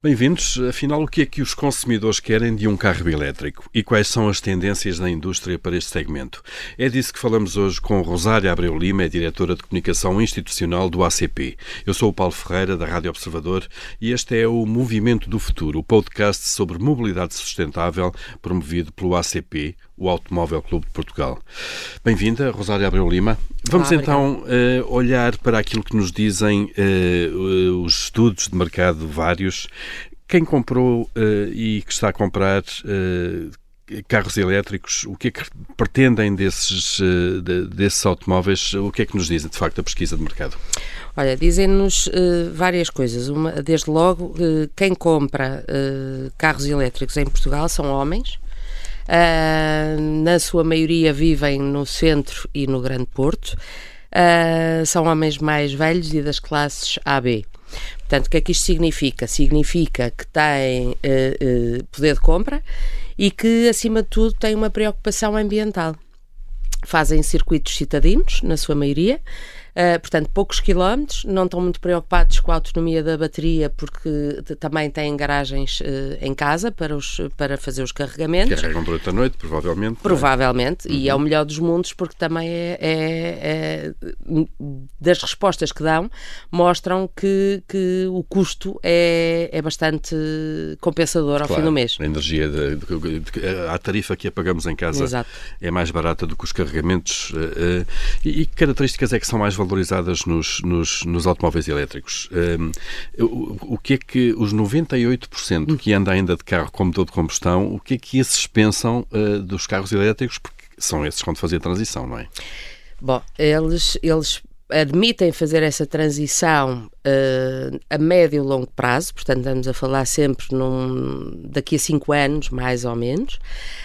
Bem-vindos. Afinal, o que é que os consumidores querem de um carro elétrico e quais são as tendências da indústria para este segmento? É disso que falamos hoje com Rosária Abreu Lima, é diretora de comunicação institucional do ACP. Eu sou o Paulo Ferreira, da Rádio Observador, e este é o Movimento do Futuro, o podcast sobre mobilidade sustentável promovido pelo ACP, o Automóvel Clube de Portugal. Bem-vinda, Rosária Abreu Lima. Vamos Olá, então uh, olhar para aquilo que nos dizem uh, os estudos de mercado vários. Quem comprou uh, e que está a comprar carros elétricos, o que é que pretendem desses, desses automóveis? O que é que nos dizem, de facto, a pesquisa de mercado? Olha, dizem-nos uh, várias coisas. Uma, desde logo, uh, quem compra uh, carros elétricos em Portugal são homens, na sua maioria vivem no centro e no Grande Porto. Uh, são homens mais velhos e das classes AB. Portanto, o que é que isto significa? Significa que têm uh, poder de compra e que, acima de tudo, têm uma preocupação ambiental. Fazem circuitos citadinos, na sua maioria, Uh, portanto, poucos quilómetros, não estão muito preocupados com a autonomia da bateria, porque também têm garagens uh, em casa para, os, para fazer os carregamentos. Carregam durante a noite, provavelmente. É? Provavelmente, uhum. e é o melhor dos mundos, porque também é, é, é, das respostas que dão, mostram que, que o custo é, é bastante compensador ao claro, fim do mês. A energia, de, de, de, a tarifa que apagamos em casa Exato. é mais barata do que os carregamentos. Uh, e, e que características é que são mais valiosas? Valorizadas nos, nos, nos automóveis elétricos. Um, o, o, que é que os 98% que anda ainda de carro com motor de combustão, o que é que esses pensam uh, dos carros elétricos? Porque são esses que vão fazer a transição, não é? Bom, eles, eles admitem fazer essa transição uh, a médio e longo prazo, portanto estamos a falar sempre num, daqui a cinco anos, mais ou menos,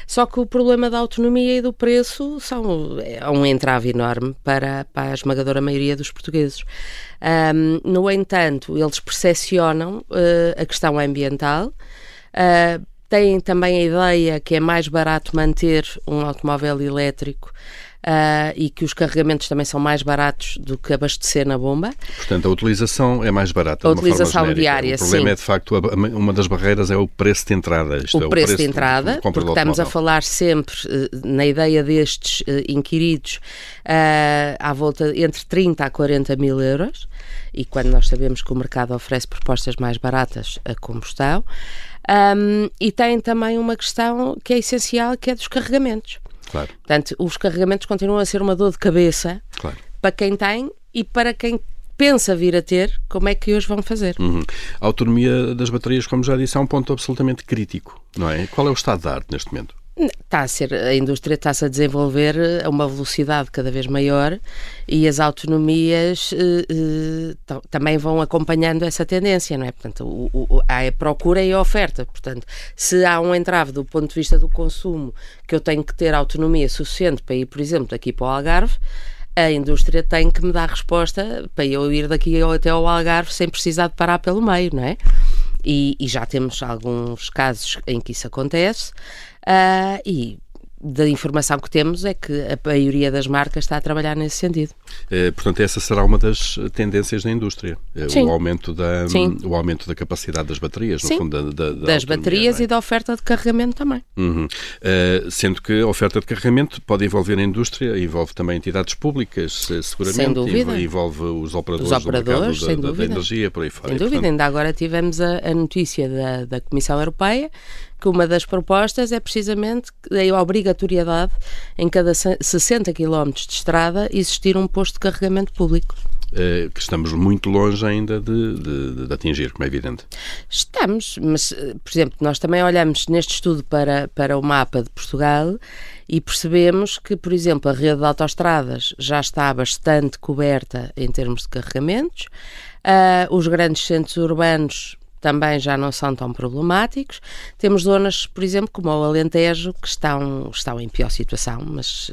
só que o problema da autonomia e do preço são, é um entrave enorme para, para a esmagadora maioria dos portugueses. Um, no entanto, eles percepcionam uh, a questão ambiental, uh, têm também a ideia que é mais barato manter um automóvel elétrico uh, e que os carregamentos também são mais baratos do que abastecer na bomba. Portanto, a utilização é mais barata. A utilização diária, O problema sim. é, de facto, uma das barreiras é o preço de entrada. Isto o, é preço o preço de entrada, de, porque estamos a falar sempre uh, na ideia destes uh, inquiridos à volta entre 30 a 40 mil euros e quando nós sabemos que o mercado oferece propostas mais baratas a combustão. Um, e tem também uma questão que é essencial, que é dos carregamentos. Claro. Portanto, os carregamentos continuam a ser uma dor de cabeça claro. para quem tem e para quem pensa vir a ter, como é que hoje vão fazer. Uhum. A autonomia das baterias, como já disse, é um ponto absolutamente crítico, não é? Qual é o estado da arte neste momento? Está a ser, a indústria está-se a desenvolver a uma velocidade cada vez maior e as autonomias eh, eh, também vão acompanhando essa tendência, não é? Portanto, o, o, há a procura e a oferta. Portanto, se há um entrave do ponto de vista do consumo que eu tenho que ter autonomia suficiente para ir, por exemplo, daqui para o Algarve, a indústria tem que me dar resposta para eu ir daqui até ao Algarve sem precisar de parar pelo meio, não é? E, e já temos alguns casos em que isso acontece. Uh, e da informação que temos é que a maioria das marcas está a trabalhar nesse sentido. É, portanto, essa será uma das tendências da indústria, é Sim. o aumento da Sim. o aumento da capacidade das baterias, Sim. no fundo, da, da, das baterias é? e da oferta de carregamento também. Uhum. Uh, sendo que a oferta de carregamento pode envolver a indústria, envolve também entidades públicas, eh, seguramente, sem dúvida. envolve os operadores, os operadores do mercado da, da, energia, por aí fora. Sem dúvida, portanto... ainda agora tivemos a, a notícia da, da Comissão Europeia que uma das propostas é precisamente a obrigatoriedade em cada 60 km de estrada existir um posto de carregamento público. Eh, que estamos muito longe ainda de, de, de, atingir, como é evidente. Estamos, mas, eh, por exemplo, nós também olhamos neste estudo para, para o mapa de Portugal e percebemos que, por exemplo, a rede de autoestradas já está bastante coberta em termos de carregamentos, uh, os grandes centros urbanos também já não são tão problemáticos. Temos zonas, por exemplo, como o Alentejo, que estão, estão em pior situação, mas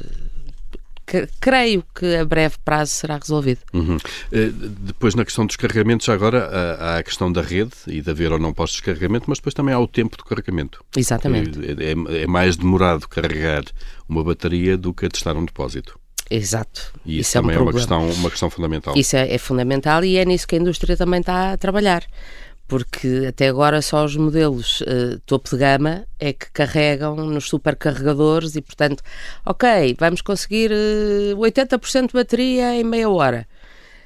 que, creio que a breve prazo será resolvido. Uhum. Uh, depois, na questão dos carregamentos, agora há a questão da rede e de haver ou não postos de carregamento, mas depois também há o tempo de carregamento. Exatamente. É, é, é mais demorado carregar uma bateria do que testar um depósito. Exato. E isso, isso também é, um é, uma, questão, uma questão fundamental. Isso é, é fundamental e é nisso que a indústria também está a trabalhar porque até agora só os modelos uh, topo de gama é que carregam nos supercarregadores e, portanto, ok, vamos conseguir uh, 80% de bateria em meia hora.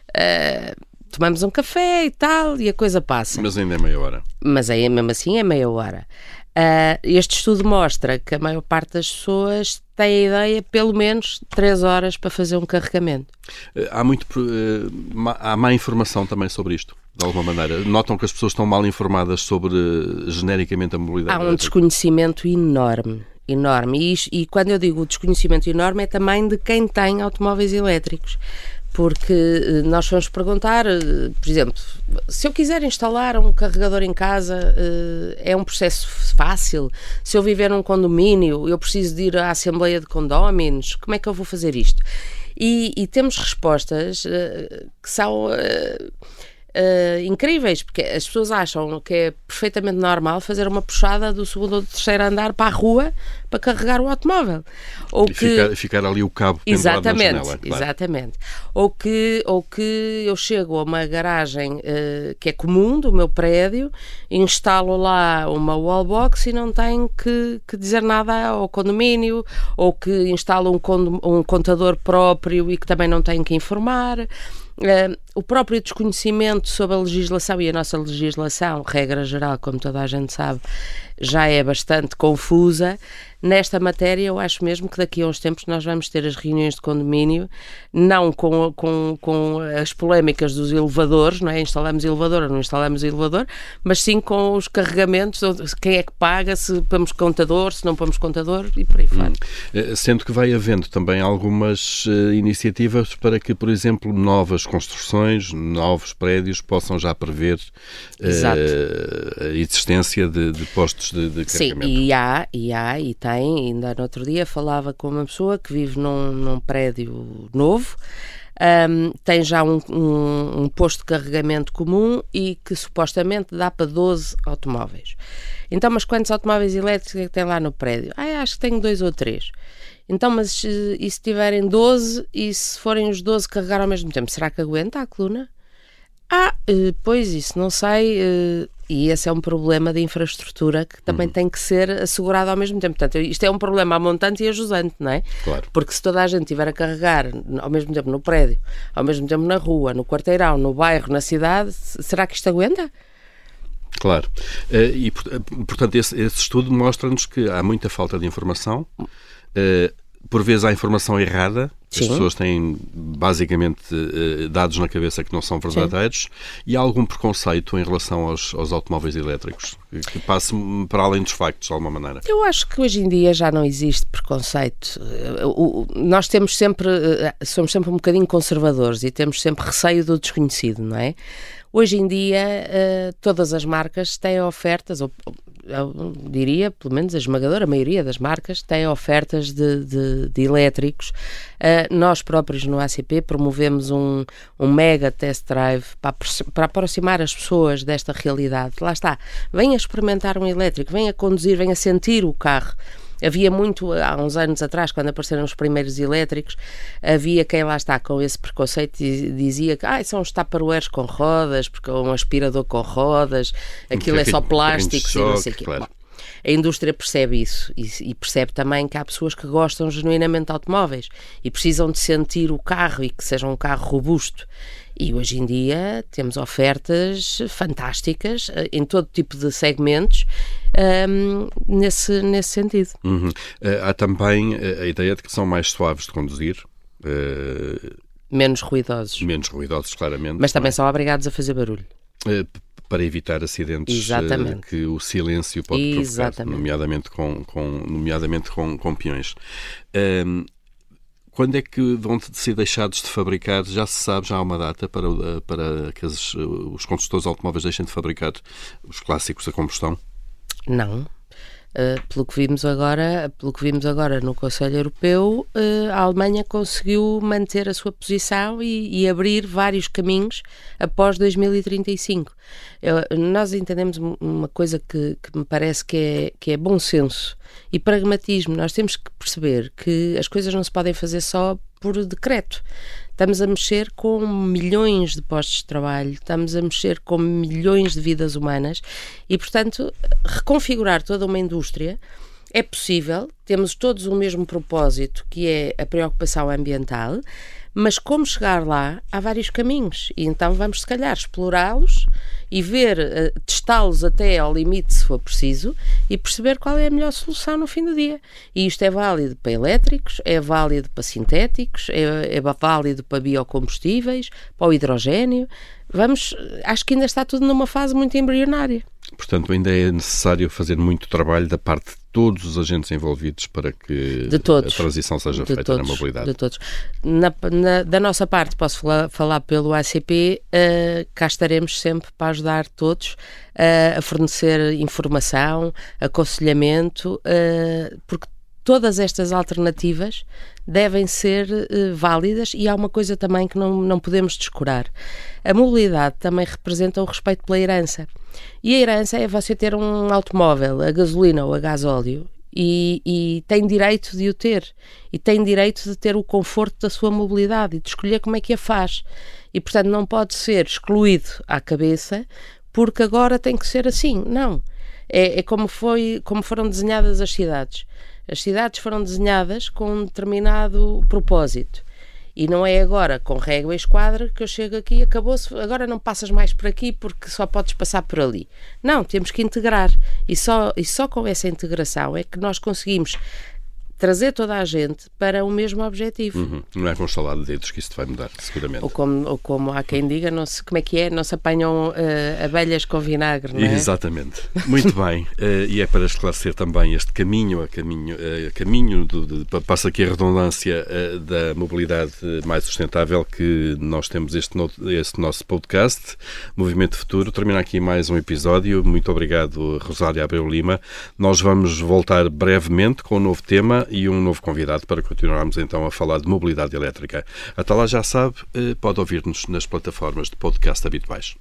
Uh, tomamos um café e tal e a coisa passa. Mas ainda é meia hora. Mas aí, mesmo assim é meia hora. Este estudo mostra que a maior parte das pessoas tem a ideia pelo menos 3 horas para fazer um carregamento. Há muito há má informação também sobre isto, de alguma maneira. Notam que as pessoas estão mal informadas sobre genericamente a mobilidade. Há um desconhecimento enorme enorme. E, e, quando eu digo desconhecimento enorme, é também de quem tem automóveis elétricos porque eh, nós vamos perguntar, eh, por exemplo, se eu quiser instalar um carregador em casa, eh, é um processo fácil? Se eu viver num condomínio, eu preciso de ir à Assembleia de Condóminos, como é que eu vou fazer isto? E, e temos respostas que são uh, incríveis, porque as pessoas acham que é perfeitamente normal fazer uma puxada do segundo ou do terceiro andar para a rua para carregar o automóvel. Ou e que... ficar, ficar, ali o cabo exatamente, janela. Claro. Exatamente. Ou que, ou que eu chego a uma garagem uh, que é comum do meu prédio, instalo lá uma wallbox e não tenho que, que dizer nada ao condomínio, ou que instalo um, um contador próprio e que também não tenho que informar. Uh, o próprio desconhecimento sobre a legislação e a nossa legislação, regra geral, como toda a gente sabe, já é bastante confusa. Nesta matéria, eu acho mesmo que daqui a uns tempos nós vamos ter as reuniões de condomínio, não com, com, com as polémicas dos elevadores, não é? Instalamos elevador ou não instalamos elevador, mas sim com os carregamentos, quem é que paga, se pomos contador, se não pomos contador e por aí fora. Hum. Eh, sendo que vai havendo também algumas uh, iniciativas para que, por exemplo, novas construções, novos prédios possam já prever uh, a existência de, de postos de, de carregamento. Sim, e há, e há, e tem ainda no outro dia falava com uma pessoa que vive num, num prédio novo, um, tem já um, um, um, posto de carregamento comum e que supostamente dá para 12 automóveis. Então, mas quantos automóveis elétricos é que tem lá no prédio? Ah, acho que tenho dois ou três. Então, mas e se tiverem 12 e se forem os 12 carregar ao mesmo tempo, será que aguenta a coluna? Ah, eh, pois isso, não sei. Eh, e esse é um problema de infraestrutura que também uhum. tem que ser assegurado ao mesmo tempo. Portanto, isto é um problema a montante e a jusante, não é? Claro. Porque se toda a gente estiver a carregar ao mesmo tempo no prédio, ao mesmo tempo na rua, no quarteirão, no bairro, na cidade, será que isto aguenta? Claro. Eh, e, portanto, esse, esse estudo mostra-nos que há muita falta de informação por vezes há informação errada, Sim. as pessoas têm basicamente eh, dados na cabeça que não são verdadeiros Sim. e há algum preconceito em relação aos, aos automóveis elétricos que passe para além dos factos de alguma maneira. Eu acho que hoje em dia já não existe preconceito. Eh, nós temos sempre, eh, somos sempre um bocadinho conservadores e temos sempre receio do desconhecido, não é? Hoje em dia, todas as marcas têm ofertas, ou eu diria, pelo menos a esmagadora maioria das marcas, têm ofertas de, de, de elétricos. Uh, nós próprios no ACP promovemos um, um mega test drive para, para aproximar as pessoas desta realidade. Lá está, venha experimentar um elétrico, venha conduzir, venha sentir o carro. Havia muito, há uns anos atrás, quando apareceram os primeiros elétricos, havia quem lá está com esse preconceito e dizia que ah, são os tupperwares com rodas, porque é um aspirador com rodas, aquilo é só plástico e não sei o quê. Claro. A indústria percebe isso e, e, percebe também que há pessoas que gostam genuinamente de automóveis e precisam de sentir o carro e que seja um carro robusto. E hoje em dia temos ofertas fantásticas eh, em todo tipo de segmentos um, ehm, nesse, nesse sentido. Uhum. Uh, há também a ideia de que são mais suaves de conduzir. Uh, menos ruidosos. Menos ruidosos, claramente. Mas também é? são obrigados a fazer barulho. Para evitar acidentes que o silêncio pode Exatamente. provocar, nomeadamente com, com, nomeadamente com, com peões. Um, quando é que vão ser deixados de fabricar? Já se sabe, já há uma data para, para que os, os construtores automóveis deixem de fabricar os clássicos a combustão? Não. Uh, pelo que vimos agora, pelo que vimos agora no Conselho Europeu, uh, a Alemanha conseguiu manter a sua posição e, e abrir vários caminhos após 2035. Eu, nós entendemos uma coisa que, que, me parece que é, que é bom senso e pragmatismo. Nós temos que perceber que as coisas não se podem fazer só por decreto. Estamos a mexer com milhões de postos de trabalho, estamos a mexer com milhões de vidas humanas e, portanto, reconfigurar toda uma indústria é possível, temos todos o mesmo propósito, que é a preocupação ambiental, mas como chegar lá, há vários caminhos. E então vamos, se calhar, explorá-los e ver, uh, testá-los até ao limite, se for preciso, e perceber qual é a melhor solução no fim do dia. E isto é válido para elétricos, é válido para sintéticos, é, é válido para biocombustíveis, para o hidrogênio. Vamos, acho que ainda está tudo numa fase muito embrionária. Portanto, ainda é necessário fazer muito trabalho da parte de todos os agentes envolvidos para que todos, a transição seja feita todos, na mobilidade. De todos. Na, na, da nossa parte, posso falar, falar pelo ACP, uh, cá estaremos sempre para ajudar todos uh, a fornecer informação, aconselhamento, uh, porque todas estas alternativas devem ser uh, válidas e há uma coisa também que não, não podemos descurar. A mobilidade também representa o respeito pela herança. E a herança é você ter um automóvel a gasolina ou a gasóleo e, e, tem direito de o ter e tem direito de ter o conforto da sua mobilidade e de escolher como é que a faz. E portanto não pode ser excluído à cabeça porque agora tem que ser assim. Não. É, é como, foi, como foram desenhadas as cidades. As cidades foram desenhadas com um determinado propósito. E não é agora com régua e esquadra que eu chego aqui e acabou-se, agora não passas mais por aqui porque só podes passar por ali. Não, temos que integrar. E só, e só com essa integração é que nós conseguimos trazer toda a gente para o mesmo objetivo. Uhum. Não é com estalada de dedos que isso vai mudar, seguramente. Ou como, ou como há quem diga, não se, como é que é, não se apanham uh, abelhas com vinagre, não é? Exatamente. Muito bem. Uh, e é para esclarecer também este caminho, a caminho, uh, caminho do, de, passa aqui a redundância da mobilidade mais sustentável que nós temos este, no, este nosso podcast, Movimento Futuro. Termina aqui mais um episódio. Muito obrigado, Rosália Abreu Lima. Nós vamos voltar brevemente com um novo tema e um novo convidado para continuarmos então a falar de mobilidade elétrica. Até lá já sabe, eh, pode ouvir-nos nas plataformas de podcast habituais.